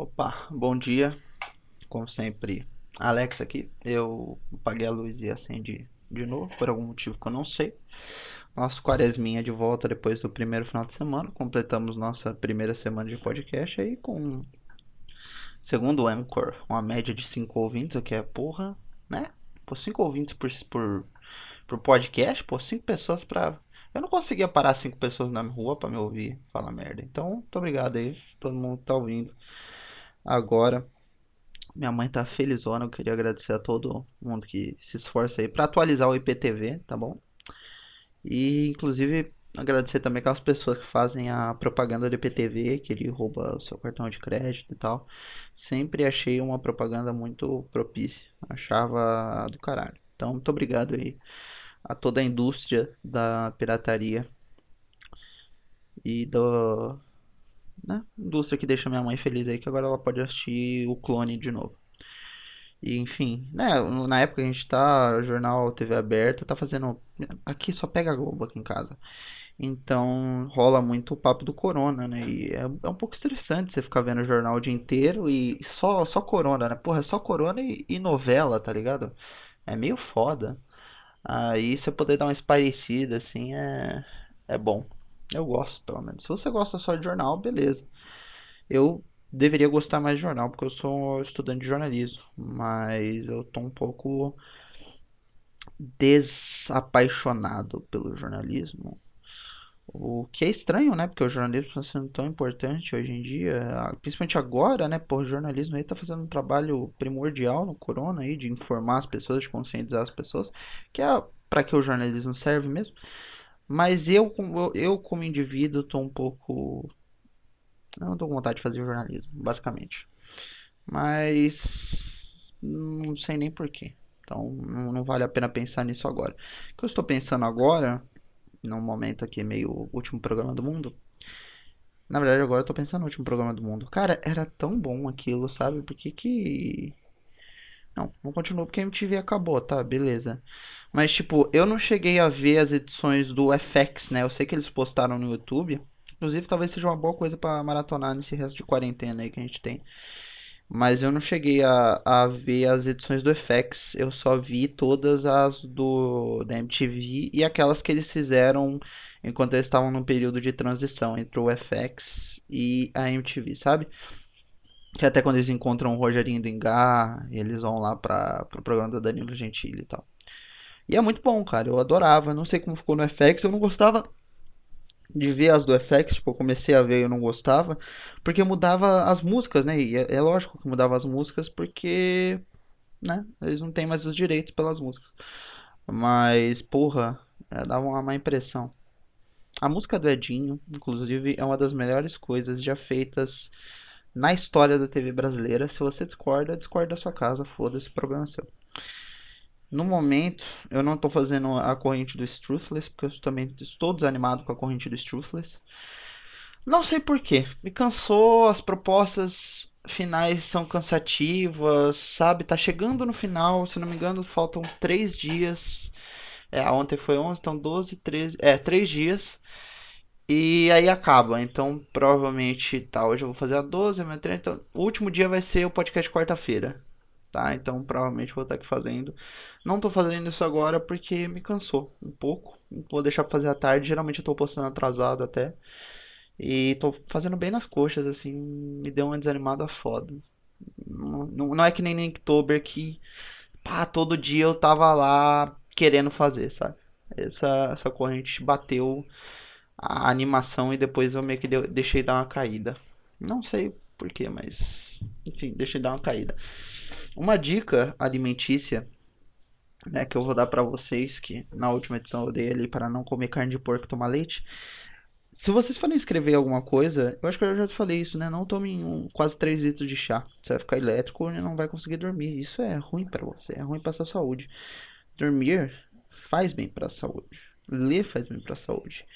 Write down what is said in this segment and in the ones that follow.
Opa, bom dia. Como sempre, Alex aqui. Eu apaguei a luz e acendi de novo, por algum motivo que eu não sei. Nosso quaresminha de volta depois do primeiro final de semana. Completamos nossa primeira semana de podcast aí com, segundo o Anchor, uma média de 5 ouvintes, o que é porra, né? Por 5 ouvintes por, por, por podcast, por 5 pessoas pra. Eu não conseguia parar 5 pessoas na rua pra me ouvir falar merda. Então, muito obrigado aí, todo mundo que tá ouvindo agora. Minha mãe tá felizona, eu queria agradecer a todo mundo que se esforça aí pra atualizar o IPTV, tá bom? E inclusive agradecer também aquelas pessoas que fazem a propaganda do IPTV, que ele rouba o seu cartão de crédito e tal. Sempre achei uma propaganda muito propícia. Achava do caralho. Então, muito obrigado aí a toda a indústria da pirataria e do né, indústria que deixa minha mãe feliz aí que agora ela pode assistir o clone de novo. E, enfim, né, na época a gente tá, jornal TV aberta, tá fazendo. Aqui só pega Globo aqui em casa. Então rola muito o papo do corona, né? E é, é um pouco estressante você ficar vendo o jornal o dia inteiro e só, só corona, né? Porra, é só corona e, e novela, tá ligado? É meio foda. Aí você poder dar uma esparecida, assim, é, é bom. Eu gosto, pelo menos. Se você gosta só de jornal, beleza. Eu deveria gostar mais de jornal, porque eu sou estudante de jornalismo, mas eu tô um pouco desapaixonado pelo jornalismo. O que é estranho, né? Porque o jornalismo está sendo tão importante hoje em dia, principalmente agora, né? Pô, o jornalismo aí tá fazendo um trabalho primordial no corona aí, de informar as pessoas, de conscientizar as pessoas, que é para que o jornalismo serve mesmo. Mas eu, eu como indivíduo, tô um pouco eu não tô com vontade de fazer jornalismo, basicamente. Mas não sei nem porquê. Então não, vale a pena pensar nisso agora. O que eu estou pensando agora, num momento aqui meio último programa do mundo. Na verdade agora eu tô pensando no último programa do mundo. Cara, era tão bom aquilo, sabe? Por que que... Não, não continuou porque a MTV acabou, tá? Beleza. Mas tipo, eu não cheguei a ver as edições do FX, né? Eu sei que eles postaram no YouTube. Inclusive, talvez seja uma boa coisa para maratonar nesse resto de quarentena aí que a gente tem. Mas eu não cheguei a, a ver as edições do FX, eu só vi todas as do da MTV e aquelas que eles fizeram enquanto eles estavam num período de transição entre o FX e a MTV, sabe? Que até quando eles encontram o Rogerinho do Engar, eles vão lá para pro programa do Danilo Gentili e tal. E é muito bom, cara. Eu adorava. Não sei como ficou no FX. Eu não gostava de ver as do FX, tipo, eu comecei a ver e eu não gostava, porque mudava as músicas, né? E é, é, lógico que mudava as músicas porque, né, eles não têm mais os direitos pelas músicas. Mas, porra, é, dava uma má impressão. A música do Edinho, inclusive, é uma das melhores coisas já feitas na história da TV brasileira. Se você discorda, discorda da sua casa, foda-se, problema seu. No momento, eu não estou fazendo a corrente do Struthless, porque eu também estou desanimado com a corrente do Struthless. Não sei porquê. Me cansou, as propostas finais são cansativas, sabe? Tá chegando no final, se não me engano, faltam 3 dias. É, ontem foi 11, então 12, 13. É, 3 dias. E aí acaba. Então, provavelmente, tá. Hoje eu vou fazer a 12, amanhã 30. Então, o último dia vai ser o podcast quarta-feira. Tá? Então, provavelmente vou estar aqui fazendo não tô fazendo isso agora porque me cansou um pouco. Vou deixar pra fazer à tarde. Geralmente eu tô postando atrasado até. E tô fazendo bem nas coxas, assim. Me deu uma desanimada foda. Não, não é que nem Inktober que. Pá, todo dia eu tava lá querendo fazer, sabe? Essa, essa corrente bateu a animação e depois eu meio que deu, deixei dar uma caída. Não sei porquê, mas. Enfim, deixei dar uma caída. Uma dica alimentícia né, que eu vou dar para vocês, que na última edição eu dei ali para não comer carne de porco e tomar leite. Se vocês forem escrever alguma coisa, eu acho que eu já falei isso, né? Não tomem um, quase 3 litros de chá. Você vai ficar elétrico e não vai conseguir dormir. Isso é ruim para você, é ruim para sua saúde. Dormir faz bem para a saúde. Ler faz bem para a saúde.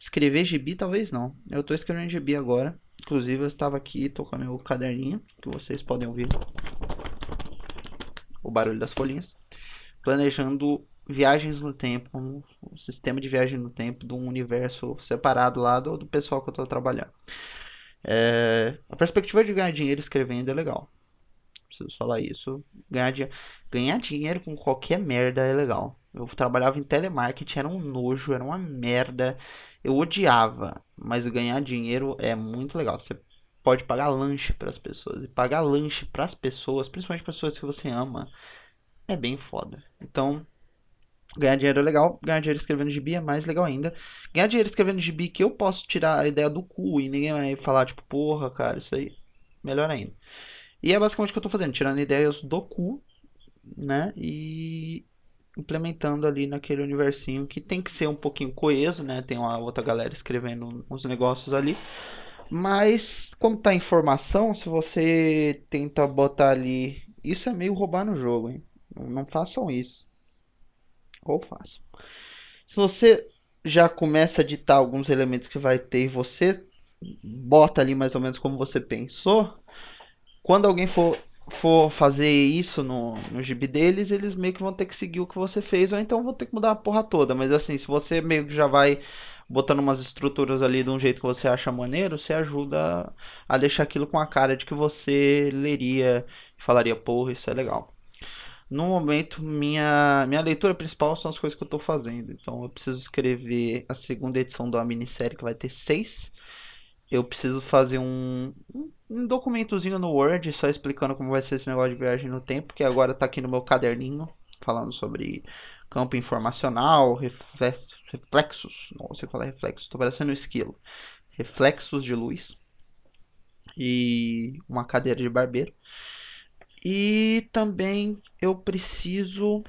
Escrever gibi talvez não. Eu tô escrevendo gibi agora. Inclusive eu estava aqui, tô com meu caderninho, que vocês podem ouvir o barulho das folhinhas planejando viagens no tempo, um, sistema de viagem no tempo de um universo separado lá do, do pessoal que eu estou trabalhando. É, a perspectiva de ganhar dinheiro escrevendo é legal. Preciso falar isso. Ganhar, di ganhar dinheiro com qualquer merda é legal. Eu trabalhava em telemarketing, era um nojo, era uma merda. Eu odiava, mas ganhar dinheiro é muito legal. Você pode pagar lanche para as pessoas. E pagar lanche para as pessoas, principalmente pessoas que você ama, é bem foda. Então, ganhar dinheiro é legal. Ganhar dinheiro escrevendo gibi é mais legal ainda. Ganhar dinheiro escrevendo gibi que eu posso tirar a ideia do cu e ninguém vai falar, tipo, porra, cara, isso aí. Melhor ainda. E é basicamente o que eu tô fazendo, tirando ideias do cu, né? E implementando ali naquele universinho que tem que ser um pouquinho coeso, né? Tem uma outra galera escrevendo uns negócios ali. Mas, como tá informação, se você tenta botar ali. Isso é meio roubar no jogo, hein? Não façam isso. Ou façam. Se você já começa a ditar alguns elementos que vai ter e você bota ali mais ou menos como você pensou, quando alguém for, for fazer isso no, no gibi deles, eles meio que vão ter que seguir o que você fez, ou então vão ter que mudar a porra toda. Mas assim, se você meio que já vai botando umas estruturas ali de um jeito que você acha maneiro, você ajuda a deixar aquilo com a cara de que você leria e falaria, porra, isso é legal. No momento, minha, minha leitura principal são as coisas que eu estou fazendo. Então, eu preciso escrever a segunda edição da minissérie, que vai ter seis. Eu preciso fazer um, um documentozinho no Word, só explicando como vai ser esse negócio de viagem no tempo, que agora está aqui no meu caderninho, falando sobre campo informacional, reflexos, não sei falar reflexos, estou parecendo um esquilo, reflexos de luz e uma cadeira de barbeiro. E também eu preciso.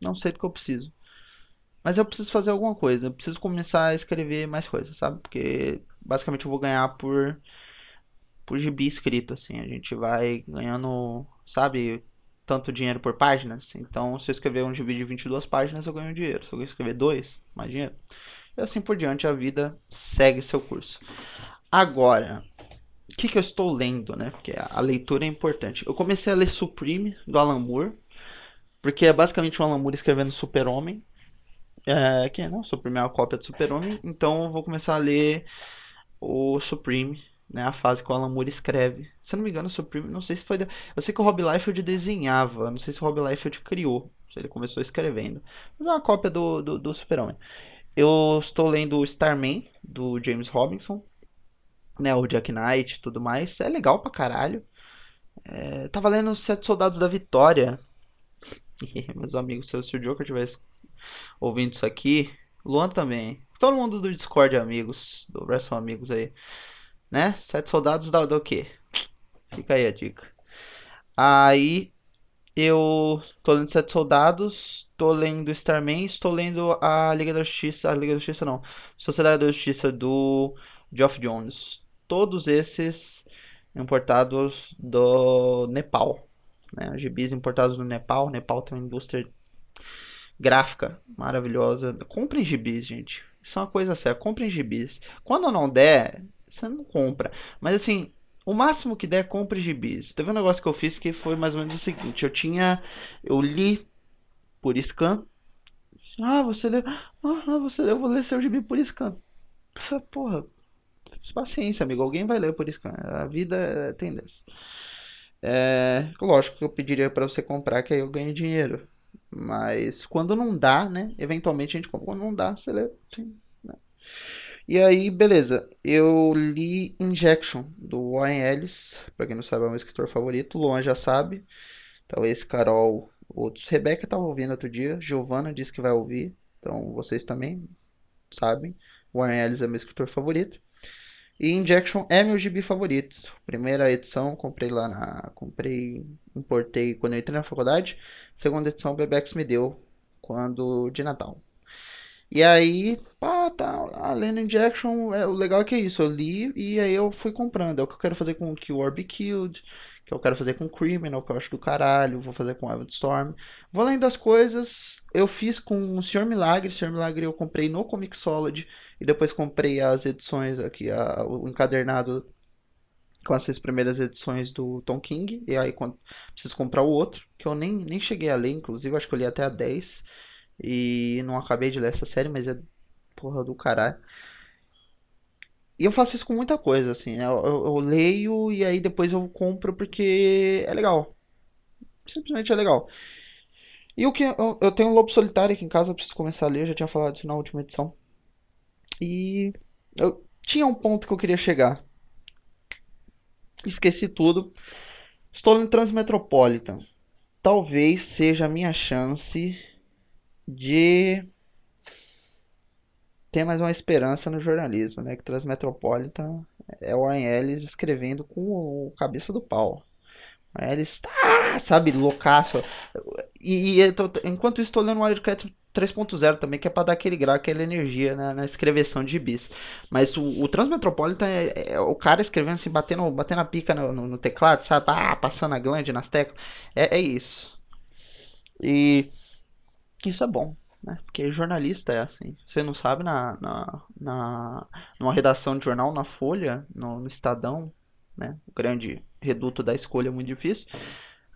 Não sei do que eu preciso. Mas eu preciso fazer alguma coisa. Eu preciso começar a escrever mais coisas, sabe? Porque basicamente eu vou ganhar por. Por gibi escrito, assim. A gente vai ganhando, sabe? Tanto dinheiro por páginas. Então, se eu escrever um gibi de 22 páginas, eu ganho dinheiro. Se eu escrever dois, mais dinheiro. E assim por diante, a vida segue seu curso. Agora, o que, que eu estou lendo, né? Porque a leitura é importante. Eu comecei a ler Supreme, do Alan Moore, porque é basicamente o Alan Moore escrevendo Super-Homem. É, que não, Supreme é uma cópia do Super-Homem, então eu vou começar a ler o Supreme, né? A fase que o Alan Moore escreve. Se eu não me engano, o Supreme, não sei se foi. Eu sei que o Rob Liefeld desenhava, não sei se o Rob Liefeld criou, se ele começou escrevendo. Mas é uma cópia do, do, do Super-Homem. Eu estou lendo o Starman, do James Robinson né, o Jack Knight e tudo mais. É legal pra caralho. É, tava lendo Sete Soldados da Vitória. meus amigos, se, se o Joker tivesse ouvindo isso aqui, Luan também. Todo mundo do Discord, amigos, do Wrestle Amigos aí. Né? Sete Soldados da do quê? Fica aí a dica. Aí eu tô lendo Sete Soldados, tô lendo Starman, estou lendo a Liga da Justiça, a Liga da Justiça não, Sociedade da Justiça do Geoff Jones todos esses importados do Nepal. Né? Gibis importados do Nepal. O Nepal tem uma indústria gráfica maravilhosa. Comprem gibis, gente. Isso é uma coisa séria. Comprem gibis. Quando não der, você não compra. Mas assim, o máximo que der, compre gibis. Teve um negócio que eu fiz que foi mais ou menos o seguinte. Eu tinha... Eu li por scan. Ah, você leu... Ah, você leu. Eu vou ler seu gibi por scan. Essa porra paciência, amigo. Alguém vai ler por isso. A vida tem dessa. É, lógico que eu pediria para você comprar, que aí eu ganho dinheiro. Mas quando não dá, né? Eventualmente a gente compra. Quando não dá, você lê. Sim, né? E aí, beleza. Eu li Injection, do Warren Ellis. Pra quem não sabe, é meu escritor favorito. Luan já sabe. Talvez Carol, outros. Rebeca tava ouvindo outro dia. Giovana disse que vai ouvir. Então vocês também sabem. Warren Ellis é meu escritor favorito. E Injection é meu gibi favorito. Primeira edição, comprei lá na. Comprei, importei quando eu entrei na faculdade. Segunda edição, o Bebex me deu quando de Natal. E aí, pá, tá, lá, lendo Injection, é, o legal é que é isso, eu li e aí eu fui comprando. É o que eu quero fazer com Kill or Be Killed, que eu quero fazer com Criminal, que eu acho do caralho, vou fazer com Evan Storm. Vou além das coisas, eu fiz com o Senhor Milagre, o Senhor Milagre eu comprei no Comixology e depois comprei as edições aqui, a, o encadernado com as seis primeiras edições do Tom King. E aí quando, preciso comprar o outro, que eu nem, nem cheguei a ler, inclusive, acho que eu li até a 10. E não acabei de ler essa série, mas é porra do caralho. E eu faço isso com muita coisa, assim. Eu, eu, eu leio e aí depois eu compro porque é legal. Simplesmente é legal. E o que eu, eu tenho um Lobo Solitário aqui em casa, eu preciso começar a ler, eu já tinha falado isso na última edição. E eu tinha um ponto que eu queria chegar. Esqueci tudo. Estou no Transmetropolitan. Talvez seja a minha chance de ter mais uma esperança no jornalismo, né? Que Transmetropolitan é o ANL escrevendo com o cabeça do pau. Ele está, sabe, loucaço. E, e tô, enquanto isso, estou lendo o Wildcats 3.0 também, que é para dar aquele grau, aquela energia né, na escreveção de bis. Mas o, o Transmetropolitan é, é, o cara escrevendo assim, batendo, batendo a pica no, no, no teclado, sabe? Ah, passando a glande nas teclas. É, é isso. E isso é bom, né? Porque jornalista é assim. Você não sabe, na, na, na numa redação de jornal, na Folha, no, no Estadão, né? O grande reduto da escolha muito difícil.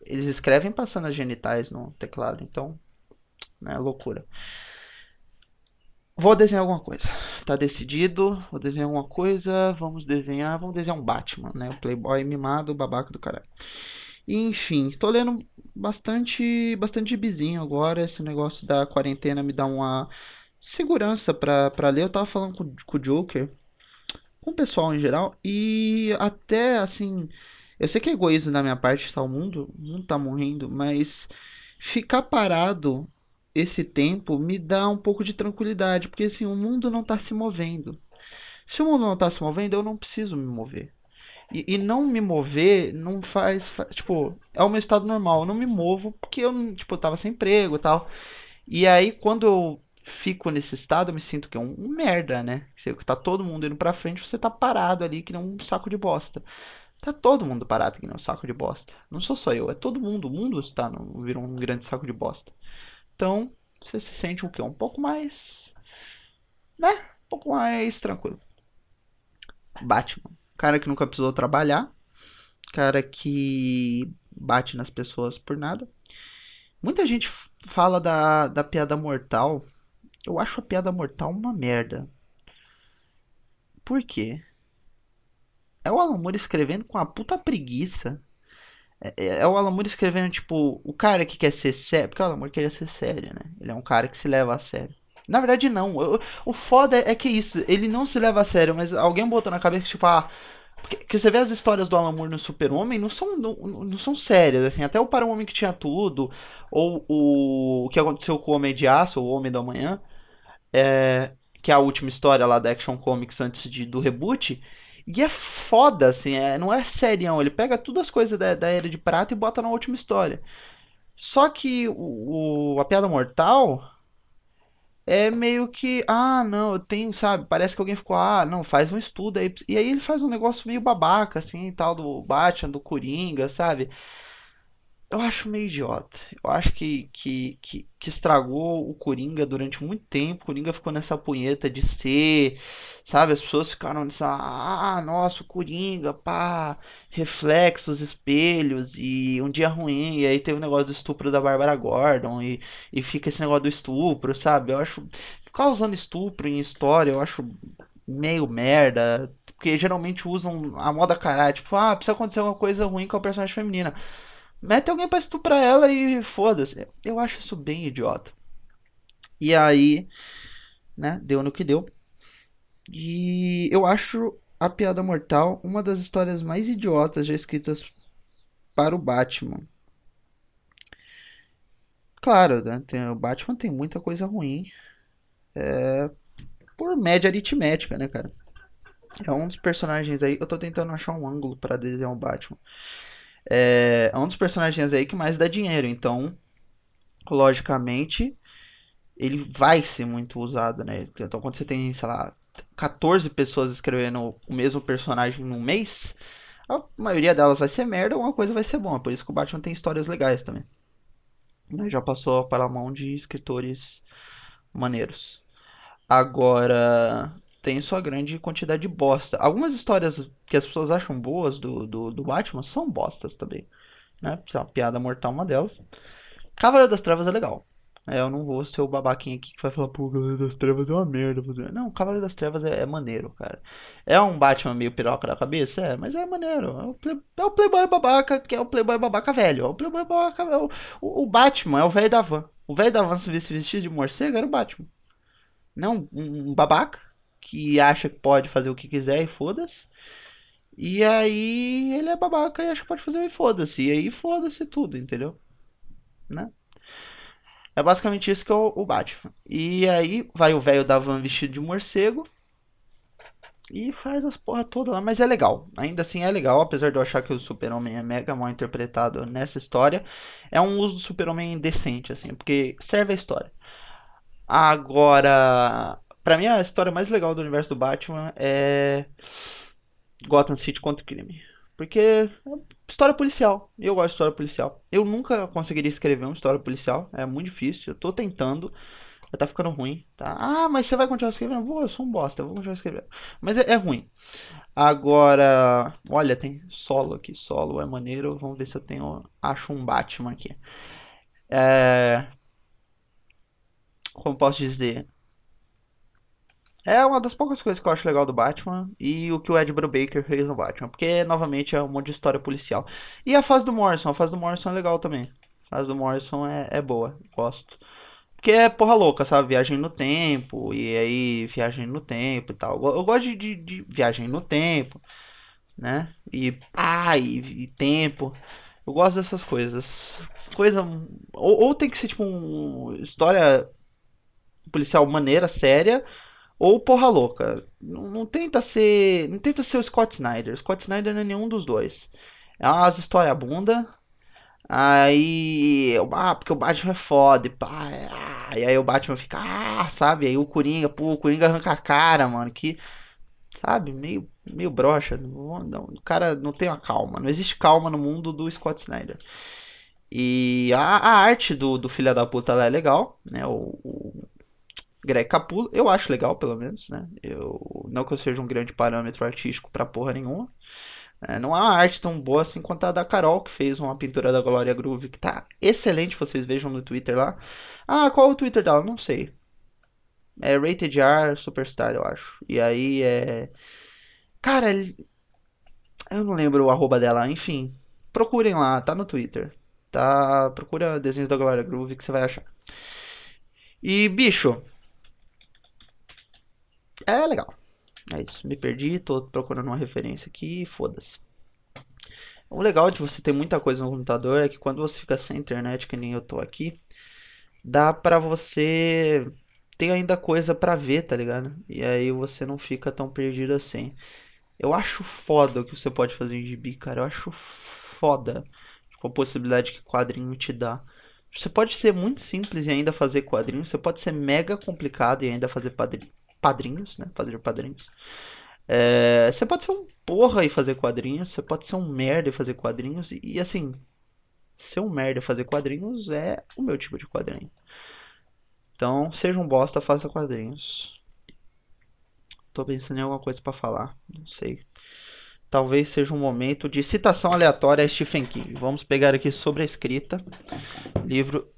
Eles escrevem passando as genitais no teclado, então, né, loucura. Vou desenhar alguma coisa. Tá decidido. Vou desenhar alguma coisa. Vamos desenhar. Vamos desenhar um Batman, né? O Playboy mimado, o babaca do caralho. enfim, estou lendo bastante, bastante gibizinho agora. Esse negócio da quarentena me dá uma segurança pra, pra ler. Eu tava falando com, com o Joker, com o pessoal em geral, e até assim eu sei que é egoísmo da minha parte estar o mundo, o mundo tá morrendo, mas ficar parado esse tempo me dá um pouco de tranquilidade, porque assim, o mundo não está se movendo. Se o mundo não está se movendo, eu não preciso me mover. E, e, não me mover não faz, faz, Tipo, é o meu estado normal. Eu não me movo porque eu, tipo, eu tava sem emprego e tal. E aí, quando eu fico nesse estado, eu me sinto que é um, um merda, né? Você, tá todo mundo indo pra frente, você tá parado ali que nem um saco de bosta. Tá todo mundo parado aqui no saco de bosta. Não sou só eu, é todo mundo. O mundo está no, virou um grande saco de bosta. Então, você se sente o quê? Um pouco mais. Né? Um pouco mais tranquilo. Batman. Cara que nunca precisou trabalhar. Cara que bate nas pessoas por nada. Muita gente fala da, da piada mortal. Eu acho a piada mortal uma merda. Por quê? É o Alan Moore escrevendo com a puta preguiça. É, é, é o Alan Moore escrevendo, tipo, o cara que quer ser sério. Porque o Alan Moore queria ser sério, né? Ele é um cara que se leva a sério. Na verdade, não. O, o foda é que isso. Ele não se leva a sério, mas alguém botou na cabeça que, tipo, ah. Porque, você vê as histórias do Alan Moore no Super-Homem, não são, não, não são sérias, assim. Até o Para um Homem que Tinha Tudo, ou o, o que aconteceu com o Homem de Aço, o Homem da Manhã, é, que é a última história lá da Action Comics antes de, do reboot e é foda, assim, é, não é serião. Ele pega todas as coisas da, da Era de Prata e bota na última história. Só que o, o, a Piada Mortal é meio que, ah, não, eu tenho, sabe? Parece que alguém ficou, ah, não, faz um estudo aí. E aí ele faz um negócio meio babaca, assim, tal, do Batman, do Coringa, sabe? Eu acho meio idiota. Eu acho que, que, que, que, estragou o Coringa durante muito tempo. O Coringa ficou nessa punheta de ser, sabe? As pessoas ficaram nessa, ah, nossa, o Coringa, pá, reflexos, espelhos e um dia ruim. E aí teve o negócio do estupro da Bárbara Gordon e, e fica esse negócio do estupro, sabe? Eu acho, ficar usando estupro em história, eu acho meio merda. Porque geralmente usam a moda caralho, tipo, ah, precisa acontecer uma coisa ruim com a personagem feminina. Mete alguém pra estuprar ela e foda-se. Eu acho isso bem idiota. E aí, né, deu no que deu. E eu acho A Piada Mortal uma das histórias mais idiotas já escritas para o Batman. Claro, né, tem, o Batman tem muita coisa ruim. É, por média aritmética, né, cara? É um dos personagens aí. Eu tô tentando achar um ângulo para desenhar o Batman é, é um dos personagens aí que mais dá dinheiro. Então, logicamente, ele vai ser muito usado, né? Então, quando você tem, sei lá, 14 pessoas escrevendo o mesmo personagem num mês, a maioria delas vai ser merda uma coisa vai ser boa. Por isso que o Batman tem histórias legais também. Já passou para a mão de escritores maneiros. Agora, tem sua grande quantidade de bosta. Algumas histórias que as pessoas acham boas do, do, do Batman são bostas também. Né? É uma piada mortal uma delas. Cavaleiro das Trevas é legal. É, eu não vou ser o babaquinho aqui que vai falar, pô, Cavaleiro das Trevas é uma merda. Não, Cavaleiro das Trevas é, é, maneiro, cara. É um Batman meio piroca da cabeça? É, mas é maneiro. É o, play, é o Playboy babaca, que é o Playboy babaca velho. É o Playboy babaca é o, o, o Batman é o velho da van. O velho da van se vestir de morcego era o Batman. Não, um, um babaca que acha que pode fazer o que quiser e foda-se. E aí ele é babaca e acha que pode fazer e foda-se. E aí foda-se tudo, entendeu? Né? É basicamente isso que é o, o Batman. E aí vai o velho da van vestido de morcego. E faz as porra toda lá, mas é legal. Ainda assim é legal, apesar de eu achar que o Super-Homem é mega mal interpretado nessa história. É um uso do Super-Homem decente, assim, porque serve a história. Agora, pra mim a história mais legal do universo do Batman é Gotham City contra o crime. Porque é história policial. Eu gosto de história policial. Eu nunca conseguiria escrever uma história policial. É muito difícil. Eu tô tentando. Já tá ficando ruim. Tá? Ah, mas você vai continuar escrevendo? Vou, eu sou um bosta. Eu vou continuar escrevendo. Mas é, é ruim. Agora, olha, tem solo aqui. Solo é maneiro. Vamos ver se eu tenho. Acho um Batman aqui. É. Como posso dizer? É uma das poucas coisas que eu acho legal do Batman e o que o Ed Brubaker fez no Batman, porque novamente é um monte de história policial. E a fase do Morrison, a fase do Morrison é legal também. A fase do Morrison é, é boa, gosto. Porque é porra louca, sabe? Viagem no tempo, e aí viagem no tempo e tal. Eu, eu gosto de, de, de, viagem no tempo, né? E ah, e, e, tempo. Eu gosto dessas coisas. Coisa. Ou, ou tem que ser tipo uma história policial maneira, séria ou porra louca. Não, não, tenta ser. Não tenta ser o Scott Snyder. Scott Snyder não é nenhum dos dois. É umas história bunda. Aí. Ah, porque o Batman é foda. E, pá, ah, e aí o Batman fica. Ah, sabe? Aí o Coringa, pô, o Coringa arranca a cara, mano. Que. Sabe? Meio, meio broxa. Não, não, o cara não tem uma calma. Não existe calma no mundo do Scott Snyder. E a, a arte do, do filho da puta é legal, né? O, Greg Capullo, eu acho legal, pelo menos, né? Eu, não que eu seja um grande parâmetro artístico pra porra nenhuma. É, não há arte tão boa assim quanto a da Carol, que fez uma pintura da Glória Groove, que tá excelente, vocês vejam no Twitter lá. Ah, qual é o Twitter dela? Não sei. É Rated R Superstar, eu acho. E aí é. Cara, eu não lembro o arroba dela, enfim. Procurem lá, tá no Twitter. Tá? Procura desenhos da Glória Groove que você vai achar. E, bicho, é legal. É isso. Me perdi, tô procurando uma referência aqui foda-se. O legal de você ter muita coisa no computador é que quando você fica sem internet, que nem eu tô aqui, dá pra você ter ainda coisa pra ver, tá ligado? E aí você não fica tão perdido assim. Eu acho foda o que você pode fazer em gibi, cara. Eu acho foda tipo, a possibilidade que quadrinho te dá. Você pode ser muito simples e ainda fazer quadrinhos. Você pode ser mega complicado e ainda fazer padrinhos, né? Fazer padrinhos. É, você pode ser um porra e fazer quadrinhos, você pode ser um merda e fazer quadrinhos, e, e assim, ser um merda e fazer quadrinhos é o meu tipo de quadrinho. Então, seja um bosta, faça quadrinhos. Tô pensando em alguma coisa para falar, não sei. Talvez seja um momento de citação aleatória a Stephen King. Vamos pegar aqui sobre a escrita. Livro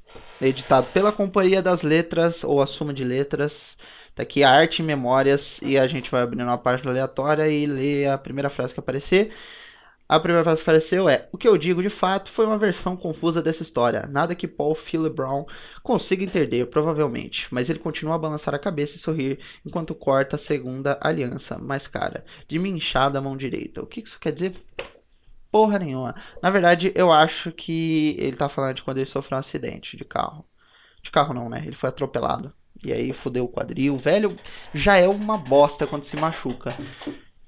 editado pela Companhia das Letras ou a Suma de Letras. Tá aqui arte e memórias e a gente vai abrindo uma página aleatória e ler a primeira frase que aparecer. A primeira frase que apareceu é: O que eu digo de fato foi uma versão confusa dessa história. Nada que Paul Philly Brown consiga entender, provavelmente. Mas ele continua a balançar a cabeça e sorrir enquanto corta a segunda aliança mais cara, de minha inchada mão direita. O que isso quer dizer? Porra nenhuma. Na verdade, eu acho que ele tá falando de quando ele sofreu um acidente de carro. De carro não, né? Ele foi atropelado. E aí fudeu o quadril. O velho já é uma bosta quando se machuca.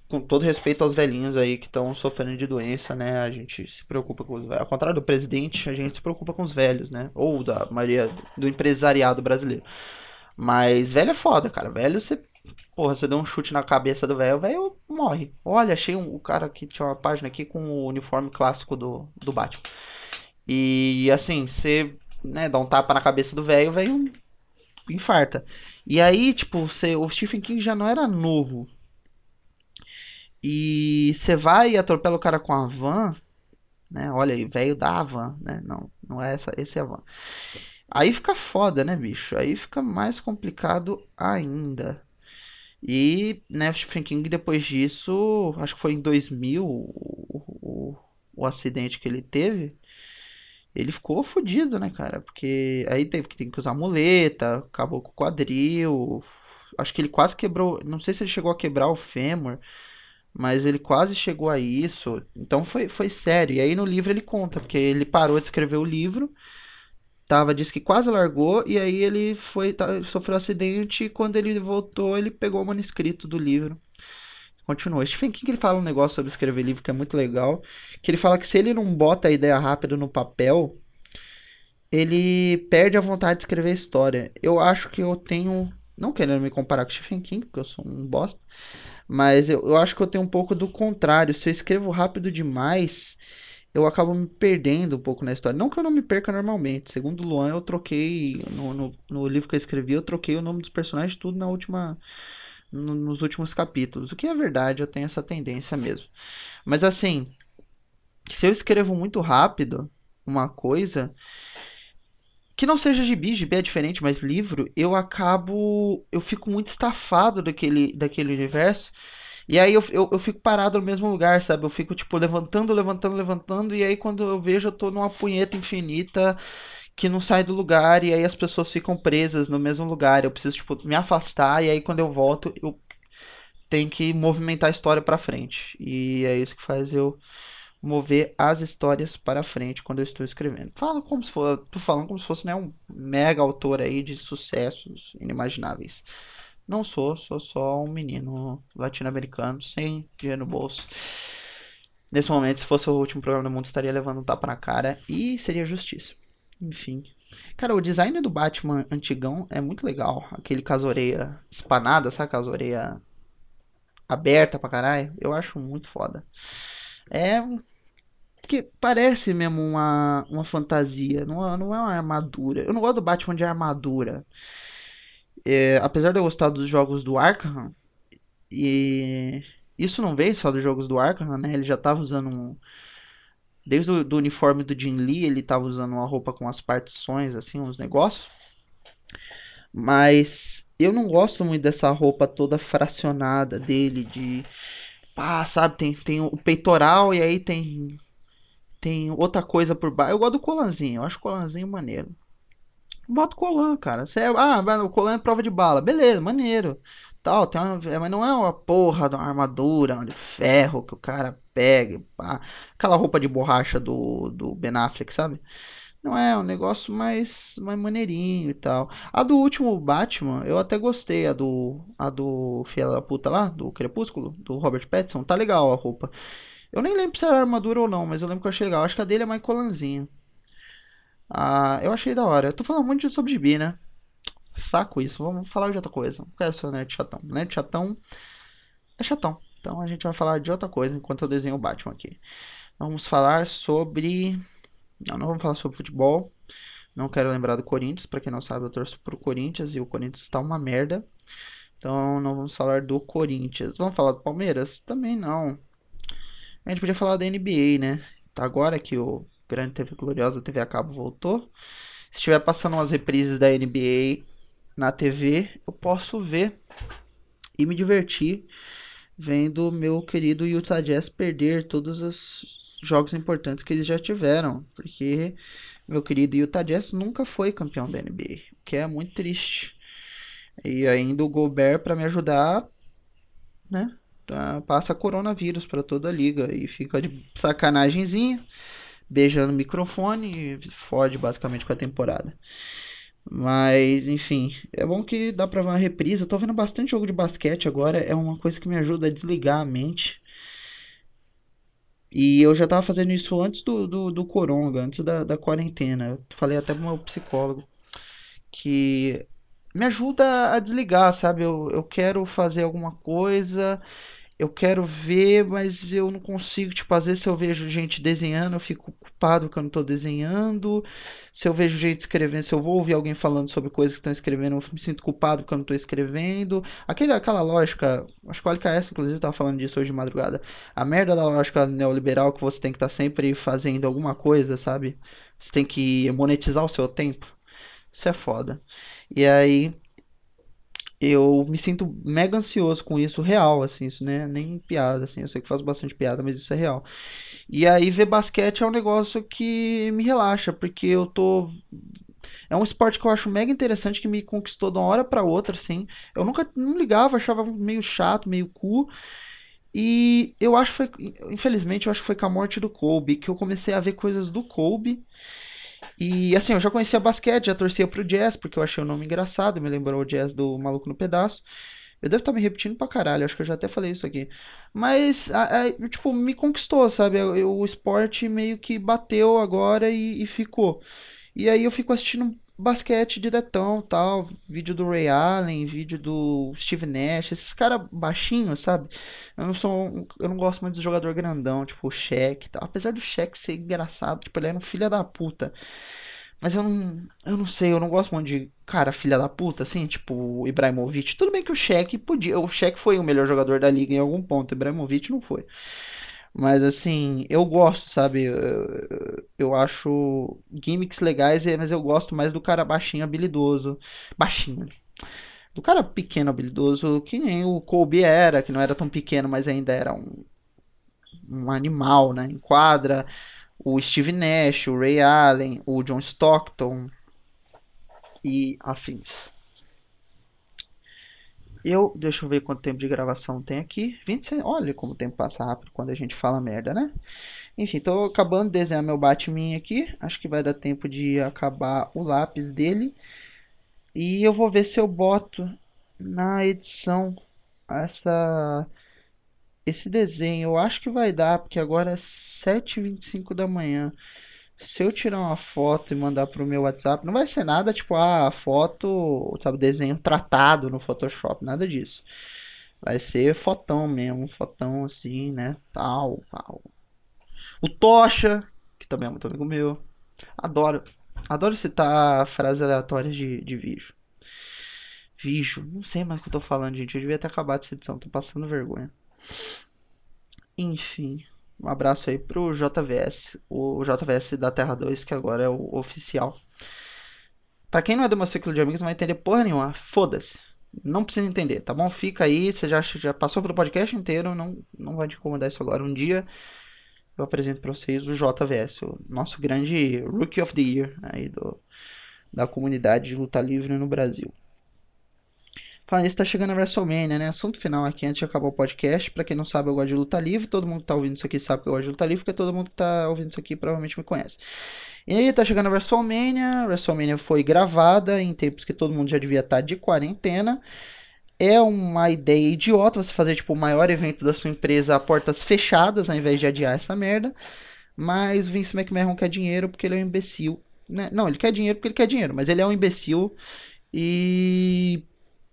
Com todo respeito aos velhinhos aí que estão sofrendo de doença, né? A gente se preocupa com os velhos. Ao contrário do presidente, a gente se preocupa com os velhos, né? Ou da maioria do empresariado brasileiro. Mas velho é foda, cara. Velho, você. Porra, você deu um chute na cabeça do velho, o velho morre. Olha, achei um, o cara que tinha uma página aqui com o uniforme clássico do, do Batman. E assim, você né, dá um tapa na cabeça do velho, o velho infarta. E aí, tipo, você, o Stephen King já não era novo. E você vai e atropela o cara com a van, né? Olha aí, velho da van, né? Não, não é essa, esse é a van. Aí fica foda, né, bicho? Aí fica mais complicado ainda. E, né, o Stephen King, depois disso, acho que foi em 2000 o, o, o acidente que ele teve. Ele ficou fodido, né, cara? Porque aí teve que, tem que usar muleta, acabou com o quadril. Acho que ele quase quebrou. Não sei se ele chegou a quebrar o fêmur, mas ele quase chegou a isso. Então foi, foi sério. E aí no livro ele conta, porque ele parou de escrever o livro tava, disse que quase largou, e aí ele foi, tá, sofreu um acidente, e quando ele voltou, ele pegou o manuscrito do livro. Continuou. Stephen King ele fala um negócio sobre escrever livro que é muito legal, que ele fala que se ele não bota a ideia rápida no papel, ele perde a vontade de escrever história. Eu acho que eu tenho, não querendo me comparar com Stephen King, porque eu sou um bosta, mas eu, eu acho que eu tenho um pouco do contrário. Se eu escrevo rápido demais, eu acabo me perdendo um pouco na história. Não que eu não me perca normalmente. Segundo o Luan, eu troquei. No, no, no, livro que eu escrevi, eu troquei o nome dos personagens tudo na última. No, nos últimos capítulos. O que é verdade, eu tenho essa tendência mesmo. Mas assim. Se eu escrevo muito rápido uma coisa. Que não seja gibi, gibi é diferente, mas livro, eu acabo. Eu fico muito estafado daquele, daquele universo. E aí eu, eu, eu, fico parado no mesmo lugar, sabe? Eu fico, tipo, levantando, levantando, levantando. E aí quando eu vejo, eu tô numa punheta infinita que não sai do lugar. E aí as pessoas ficam presas no mesmo lugar. Eu preciso, tipo, me afastar. E aí quando eu volto, eu tenho que movimentar a história para frente. E é isso que faz eu mover as histórias para frente quando eu estou escrevendo. Falo como se fosse, tô falando como se fosse né, um mega autor aí de sucessos inimagináveis. Não sou, sou só um menino latino-americano sem dinheiro no bolso. Nesse momento, se fosse o último programa do mundo, estaria levando um tapa na cara e seria justiça. Enfim. Cara, o design do Batman antigão é muito legal. Aquele com as orelhas espanadas, sabe? Com as orelhas abertas pra caralho. Eu acho muito foda. É. Porque parece mesmo uma, uma fantasia. Não, não é uma armadura. Eu não gosto do Batman de armadura é, apesar de eu gostar dos jogos do Arkham, e isso não veio só dos jogos do Arkham, né? Ele já tava usando um. Desde o do uniforme do Jin Lee, ele tava usando uma roupa com as partições, assim, uns negócios. Mas eu não gosto muito dessa roupa toda fracionada dele, de. Pá, sabe? Tem, tem o peitoral e aí tem. Tem outra coisa por baixo. Eu gosto do colanzinho, eu acho o colanzinho maneiro. Bota o colan, cara. Você é, ah, o colan é prova de bala. Beleza, maneiro. Tal, tem uma, é, mas não é uma porra de uma armadura de ferro que o cara pega. Pá. Aquela roupa de borracha do, do Ben Affleck, sabe? Não é, é um negócio mais, mais maneirinho e tal. A do último Batman, eu até gostei. A do. A do Filha da Puta lá, do Crepúsculo, do Robert Pattinson. Tá legal a roupa. Eu nem lembro se era armadura ou não, mas eu lembro que eu achei legal. Acho que a dele é mais colanzinho. Ah, eu achei da hora. Eu tô falando muito sobre gibi, né? Saco isso. Vamos falar de outra coisa. Não quero ser nerd chatão. Nerd chatão é chatão. Então a gente vai falar de outra coisa enquanto eu desenho o Batman aqui. Vamos falar sobre. Não, não vamos falar sobre futebol. Não quero lembrar do Corinthians. Pra quem não sabe, eu torço pro Corinthians e o Corinthians tá uma merda. Então não vamos falar do Corinthians. Vamos falar do Palmeiras? Também não. A gente podia falar da NBA, né? Tá agora que o Grande TV Gloriosa, TV a cabo voltou. Se estiver passando umas reprises da NBA na TV, eu posso ver e me divertir vendo meu querido Utah Jazz perder todos os jogos importantes que eles já tiveram, porque meu querido Utah Jazz nunca foi campeão da NBA, o que é muito triste. E ainda o Gobert para me ajudar, né? Passa coronavírus para toda a liga e fica de sacanagemzinha beijando o microfone e fode basicamente com a temporada. Mas, enfim, é bom que dá pra ver uma reprise. Eu tô vendo bastante jogo de basquete agora, é uma coisa que me ajuda a desligar a mente. E eu já tava fazendo isso antes do, do, do coronga, antes da, da quarentena. Eu falei até pro meu psicólogo que me ajuda a desligar, sabe? Eu, eu quero fazer alguma coisa eu quero ver, mas eu não consigo. Tipo, às vezes se eu vejo gente desenhando, eu fico culpado que eu não estou desenhando. Se eu vejo gente escrevendo, se eu vou ouvir alguém falando sobre coisas que estão escrevendo, eu me sinto culpado porque eu não estou escrevendo. Aquele, aquela lógica, acho que o LKS, inclusive, estava falando disso hoje de madrugada. A merda da lógica neoliberal que você tem que estar tá sempre fazendo alguma coisa, sabe? Você tem que monetizar o seu tempo. Isso é foda. E aí eu me sinto mega ansioso com isso, real, assim, isso né, nem piada, assim, eu sei que faz bastante piada, mas isso é real. E aí ver basquete é um negócio que me relaxa, porque eu tô é um esporte que eu acho mega interessante que me conquistou de uma hora para outra, assim. Eu nunca não ligava, achava meio chato, meio cu. E eu acho que foi, infelizmente, eu acho que foi com a morte do Kobe que eu comecei a ver coisas do Kobe. E assim, eu já conhecia basquete, já torcia pro Jazz, porque eu achei o nome engraçado, me lembrou o Jazz do Maluco no Pedaço. Eu devo estar me repetindo pra caralho, acho que eu já até falei isso aqui. Mas, a, a, tipo, me conquistou, sabe? O esporte meio que bateu agora e, e ficou. E aí eu fico assistindo basquete diretão, tal, vídeo do Ray Allen, vídeo do Steve Nash, esses caras baixinhos, sabe? Eu não sou, eu não gosto muito de jogador grandão, tipo o Shaq, tal. Apesar do Shaq ser engraçado, tipo, ele era um filho da puta. Mas eu não, eu não sei, eu não gosto muito de cara filha da puta, assim, tipo Ibrahimovic. Tudo bem que o Shaq podia, o Shaq foi o melhor jogador da liga em algum ponto, o Ibrahimovic não foi. Mas assim, eu gosto, sabe? Eu, eu acho gimmicks legais, mas eu gosto mais do cara baixinho habilidoso. Baixinho. Do cara pequeno habilidoso, que nem o Kobe era, que não era tão pequeno, mas ainda era um, um animal, né? Em quadra. O Steve Nash, o Ray Allen, o John Stockton e afins. Eu, deixa eu ver quanto tempo de gravação tem aqui. 26, olha como o tempo passa rápido quando a gente fala merda, né? Enfim, tô acabando de desenhar meu Batman aqui. Acho que vai dar tempo de acabar o lápis dele. E eu vou ver se eu boto na edição essa esse desenho. Eu acho que vai dar, porque agora é 7h25 da manhã se eu tirar uma foto e mandar pro meu WhatsApp, não vai ser nada tipo, ah, foto, sabe, desenho tratado no Photoshop, nada disso. Vai ser fotão mesmo, fotão assim, né, tal, tal. O Tocha, que também é muito amigo meu. Adoro, adoro citar frases aleatórias de, de vídeo. Vídeo, não sei mais o que eu tô falando, gente. Eu devia ter acabado essa edição, tô passando vergonha. Enfim. Um abraço aí pro JVS, o JVS da Terra 2, que agora é o oficial. Pra quem não é do meu ciclo de amigos, não vai entender porra nenhuma. Foda-se. Não precisa entender, tá bom? Fica aí, você já, já passou pelo podcast inteiro, não, não vai te incomodar isso agora. Um dia eu apresento pra vocês o JVS, o nosso grande Rookie of the Year aí do, da comunidade de luta livre no Brasil. Falando isso, tá chegando a WrestleMania, né? Assunto final aqui antes de acabar o podcast. Pra quem não sabe, eu gosto de luta livre. Todo mundo que tá ouvindo isso aqui sabe que eu gosto de luta livre, porque todo mundo que tá ouvindo isso aqui provavelmente me conhece. E aí, tá chegando a WrestleMania. WrestleMania foi gravada em tempos que todo mundo já devia estar tá de quarentena. É uma ideia idiota você fazer, tipo, o maior evento da sua empresa a portas fechadas, ao invés de adiar essa merda. Mas Vince McMahon quer dinheiro porque ele é um imbecil. Né? Não, ele quer dinheiro porque ele quer dinheiro, mas ele é um imbecil. E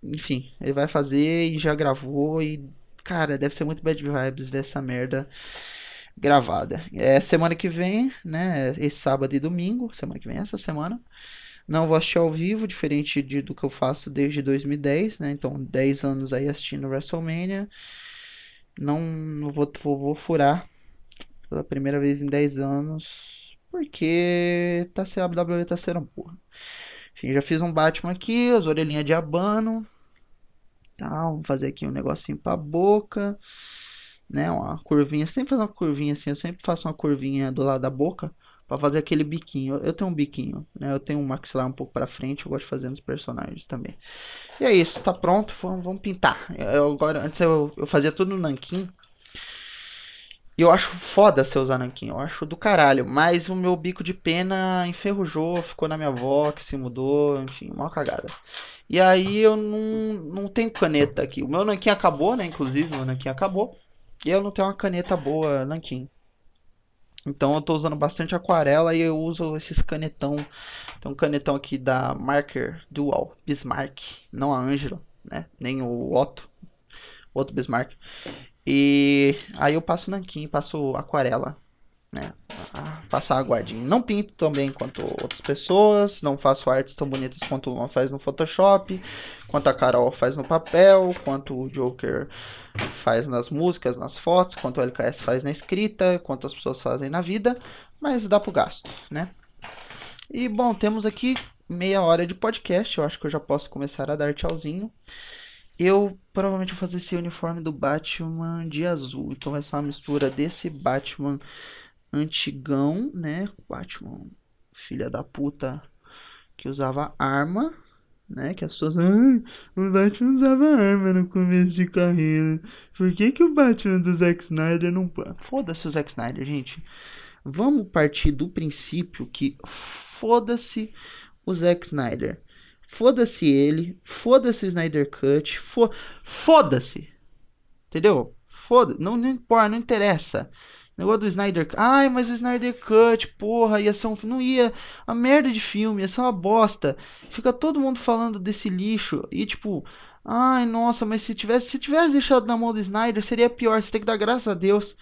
enfim, ele vai fazer e já gravou e cara, deve ser muito bad vibes ver essa merda gravada. É semana que vem, né? Esse sábado e domingo, semana que vem, essa semana. Não vou assistir ao vivo, diferente de, do que eu faço desde 2010, né? Então, 10 anos aí assistindo WrestleMania. Não, não vou, vou, vou furar pela primeira vez em 10 anos, porque tá, a WWE tá sendo porra. Já fiz um Batman aqui, as orelhinhas de abano. Tá, vamos fazer aqui um negocinho pra boca. Né, uma curvinha. Sempre fazer uma curvinha assim. Eu sempre faço uma curvinha do lado da boca. Pra fazer aquele biquinho. Eu tenho um biquinho, né? Eu tenho um maxilar um pouco pra frente. Eu gosto de fazer nos personagens também. E é isso, tá pronto. Vamos, vamos pintar. Eu, agora, antes eu, eu fazia tudo no nanquim. E eu acho foda você usar nanquim, eu acho do caralho. Mas o meu bico de pena enferrujou, ficou na minha avó, que se mudou, enfim, uma cagada. E aí eu não, não tenho caneta aqui. O meu nanquim acabou, né? Inclusive, meu nanquim acabou. E eu não tenho uma caneta boa nanquim. Então eu tô usando bastante aquarela e eu uso esses canetão. Tem um canetão aqui da Marker Dual Bismarck, não a Angela, né? Nem o Otto, outro Bismarck. E aí eu passo nanquim, passo aquarela, né? Faço aguardinho. Não pinto também quanto outras pessoas, não faço artes tão bonitas quanto uma faz no Photoshop, quanto a Carol faz no papel, quanto o Joker faz nas músicas, nas fotos, quanto o LKS faz na escrita, quanto as pessoas fazem na vida, mas dá pro gasto, né? E bom, temos aqui meia hora de podcast. Eu acho que eu já posso começar a dar tchauzinho. Eu provavelmente vou fazer esse uniforme do Batman de azul. Então vai ser uma mistura desse Batman antigão, né? Batman, filha da puta, que usava arma, né? Que as pessoas. Ah, o Batman usava arma no começo de carreira. Por que, que o Batman do Zack Snyder não. Foda-se o Zack Snyder, gente. Vamos partir do princípio que foda-se o Zack Snyder. Foda-se ele, foda-se Snyder Cut, fo foda-se. Entendeu? Foda, não, não importa, não interessa. Negócio do Snyder Ai, mas o Snyder Cut, porra, ia ser um. Não ia. A merda de filme, ia ser uma bosta. Fica todo mundo falando desse lixo. E tipo. Ai, nossa, mas se tivesse, se tivesse deixado na mão do Snyder, seria pior. Você tem que dar graças a Deus.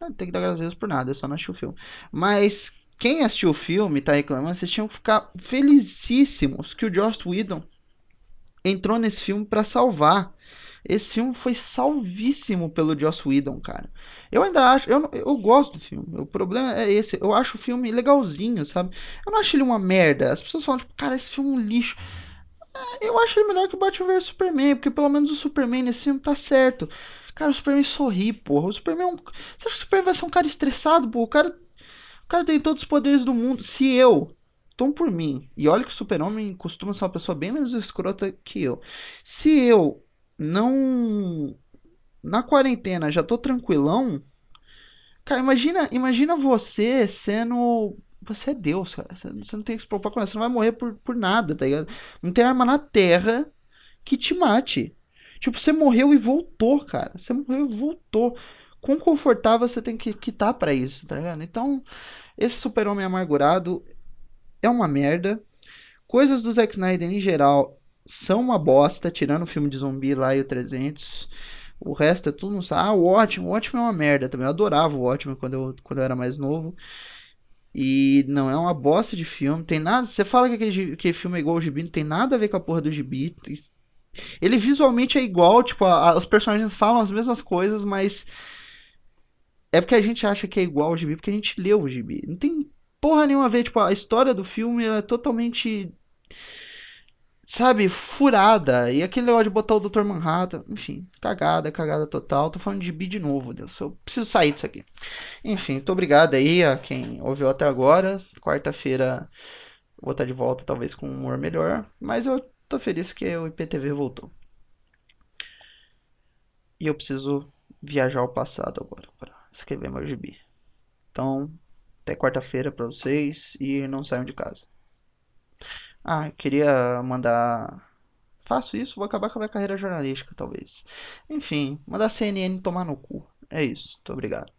Não tem que dar graças a Deus por nada, eu só não assisti o filme. Mas quem assistiu o filme tá reclamando, vocês tinham que ficar felicíssimos que o Joss Whedon entrou nesse filme para salvar. Esse filme foi salvíssimo pelo Joss Whedon, cara. Eu ainda acho, eu, eu gosto do filme. O problema é esse. Eu acho o filme legalzinho, sabe? Eu não acho ele uma merda. As pessoas falam, tipo, cara, esse filme é um lixo. É, eu acho ele melhor que o Batman vs Superman, porque pelo menos o Superman nesse filme tá certo. Cara, o Superman sorri, porra. O Superman é um. Você acha que o Superman vai ser um cara estressado, porra? O cara. Cara tem todos os poderes do mundo. Se eu. Tom por mim. E olha que o Super-Homem costuma ser uma pessoa bem menos escrota que eu. Se eu não. Na quarentena já tô tranquilão. Cara, imagina, imagina você sendo. Você é Deus, cara. Você não tem que se preocupar com isso. Você não vai morrer por, por nada, tá ligado? Não tem arma na terra que te mate. Tipo, você morreu e voltou, cara. Você morreu e voltou. Quão confortável você tem que quitar para isso, tá ligado? Então, esse super-homem amargurado é uma merda. Coisas do Zack Snyder em geral são uma bosta, tirando o filme de zumbi lá e o 300. O resto é tudo não sabe. Ah, o ótimo, o ótimo é uma merda também. Eu adorava o ótimo quando eu, quando eu era mais novo. E não é uma bosta de filme. Tem nada. Você fala que aquele, aquele filme é igual ao gibi, não tem nada a ver com a porra do gibi. Ele visualmente é igual, tipo, a, a, os personagens falam as mesmas coisas, mas. É porque a gente acha que é igual ao gibi, porque a gente leu o gibi. Não tem porra nenhuma a ver, tipo, a história do filme é totalmente. Sabe, furada. E aquele negócio de botar o Dr. Manhattan. Enfim, cagada, cagada total. Tô falando de gibi de novo, Deus. Eu preciso sair disso aqui. Enfim, muito obrigado aí a quem ouviu até agora. Quarta-feira vou estar de volta, talvez com um humor melhor. Mas eu Tô feliz que o IPTV voltou. E eu preciso viajar ao passado agora escrever meu gibi. Então, até quarta-feira para vocês e não saiam de casa. Ah, queria mandar. Faço isso, vou acabar com a minha carreira jornalística, talvez. Enfim, mandar a CNN tomar no cu. É isso. Muito obrigado.